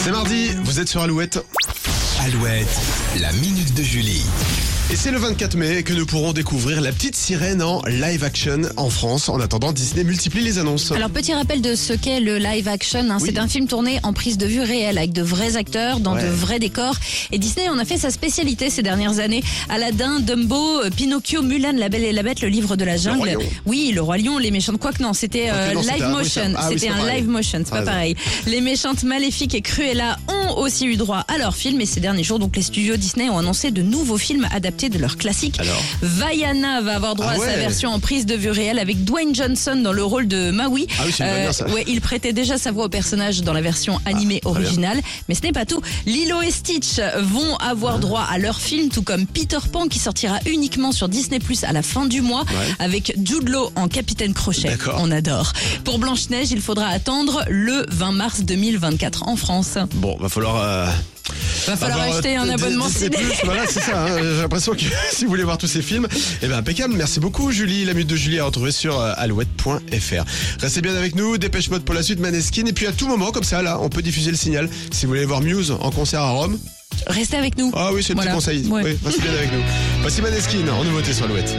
C'est mardi, vous êtes sur Alouette. Alouette, la minute de Julie. Et c'est le 24 mai que nous pourrons découvrir La Petite Sirène en live action en France. En attendant, Disney multiplie les annonces. Alors petit rappel de ce qu'est le live action. hein. Oui. C'est un film tourné en prise de vue réelle avec de vrais acteurs dans Ouais. de vrais décors. Et Disney en a fait sa spécialité ces dernières années. Aladdin, Dumbo, euh, Pinocchio, Mulan, La Belle et la Bête, Le Livre de la Jungle. Oui, Le Roi Lion, Les Méchantes. Quoique non, c'était euh, live motion. ah c'était un live motion, c'est Ah, pas pareil. Les Méchantes, Maléfiques et Cruella ont aussi eu droit à leur film. Et ces derniers jours, donc les studios Disney ont annoncé de nouveaux films adaptés de leurs classiques. Alors Vaiana va avoir droit Ah ouais. à sa version en prise de vue réelle avec Dwayne Johnson dans le rôle de Maui. Ah oui, c'est une bonne bien, ça. ouais, il prêtait déjà sa voix au personnage dans la version animée Ah, très bien. originale. Mais ce n'est pas tout. Lilo et Stitch vont avoir Ah. droit à leur film, tout comme Peter Pan qui sortira uniquement sur Disney Plus à la fin du mois Ouais. avec Jude Law en Capitaine Crochet. D'accord. On adore. Pour Blanche-Neige, il faudra attendre le 20 mars 2024 en France. Bon, va falloir. Euh, Va falloir avoir, acheter euh, un abonnement ciné. Voilà, c'est ça. hein. J'ai l'impression que si vous voulez voir tous ces films, eh ben impeccable. Merci beaucoup, Julie. La minute de Julie à retrouver sur euh, alouette.fr. Restez bien avec nous. Dépêche mode pour la suite, Maneskin. Et puis à tout moment, comme ça, là, on peut diffuser le signal. Si vous voulez voir Muse en concert à Rome. Restez avec nous. Ah oui, c'est le Voilà. petit conseil. Ouais. Oui, restez bien avec nous. Voici Maneskin en nouveauté sur Alouette.